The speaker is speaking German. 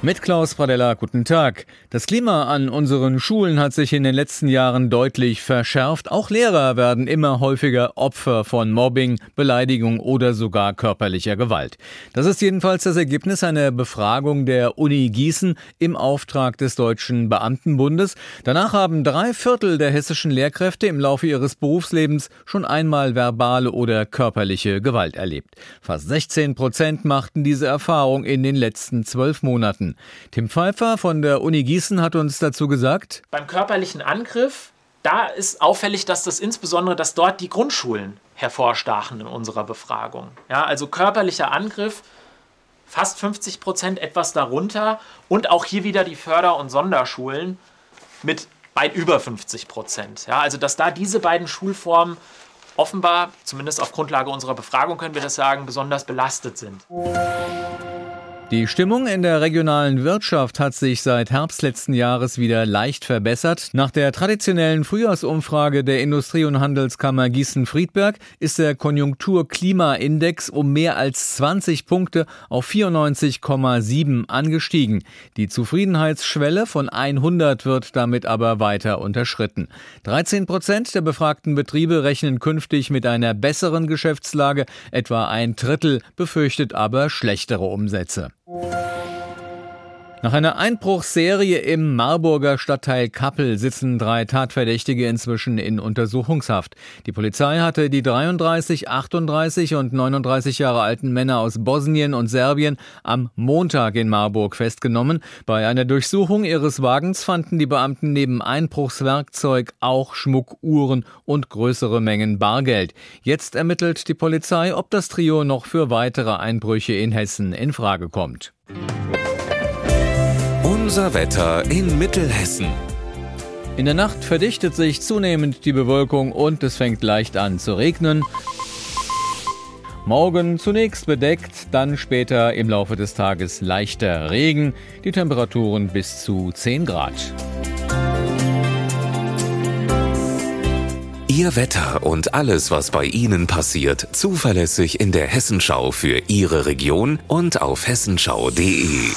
Mit Klaus Pradella, guten Tag. Das Klima an unseren Schulen hat sich in den letzten Jahren deutlich verschärft. Auch Lehrer werden immer häufiger Opfer von Mobbing, Beleidigung oder sogar körperlicher Gewalt. Das ist jedenfalls das Ergebnis einer Befragung der Uni Gießen im Auftrag des Deutschen Beamtenbundes. Danach haben drei Viertel der hessischen Lehrkräfte im Laufe ihres Berufslebens schon einmal verbale oder körperliche Gewalt erlebt. Fast 16 Prozent machten diese Erfahrung in den letzten zwölf Monaten. Tim Pfeiffer von der Uni Gießen hat uns dazu gesagt, beim körperlichen Angriff, da ist auffällig, dass das insbesondere, dass dort die Grundschulen hervorstachen in unserer Befragung. Ja, also körperlicher Angriff, fast 50 Prozent, etwas darunter und auch hier wieder die Förder- und Sonderschulen mit weit über 50 Prozent. Ja, also dass da diese beiden Schulformen offenbar, zumindest auf Grundlage unserer Befragung können wir das sagen, besonders belastet sind. Die Stimmung in der regionalen Wirtschaft hat sich seit Herbst letzten Jahres wieder leicht verbessert. Nach der traditionellen Frühjahrsumfrage der Industrie- und Handelskammer Gießen-Friedberg ist der Konjunktur-Klima-Index um mehr als 20 Punkte auf 94,7 angestiegen. Die Zufriedenheitsschwelle von 100 wird damit aber weiter unterschritten. 13 Prozent der befragten Betriebe rechnen künftig mit einer besseren Geschäftslage. Etwa ein Drittel befürchtet aber schlechtere Umsätze. Nach einer Einbruchsserie im Marburger Stadtteil Kappel sitzen drei Tatverdächtige inzwischen in Untersuchungshaft. Die Polizei hatte die 33, 38 und 39 Jahre alten Männer aus Bosnien und Serbien am Montag in Marburg festgenommen. Bei einer Durchsuchung ihres Wagens fanden die Beamten neben Einbruchswerkzeug auch Schmuckuhren und größere Mengen Bargeld. Jetzt ermittelt die Polizei, ob das Trio noch für weitere Einbrüche in Hessen in Frage kommt. Unser Wetter in Mittelhessen. In der Nacht verdichtet sich zunehmend die Bewölkung und es fängt leicht an zu regnen. Morgen zunächst bedeckt, dann später im Laufe des Tages leichter Regen, die Temperaturen bis zu 10 Grad. Ihr Wetter und alles, was bei Ihnen passiert, zuverlässig in der Hessenschau für Ihre Region und auf hessenschau.de.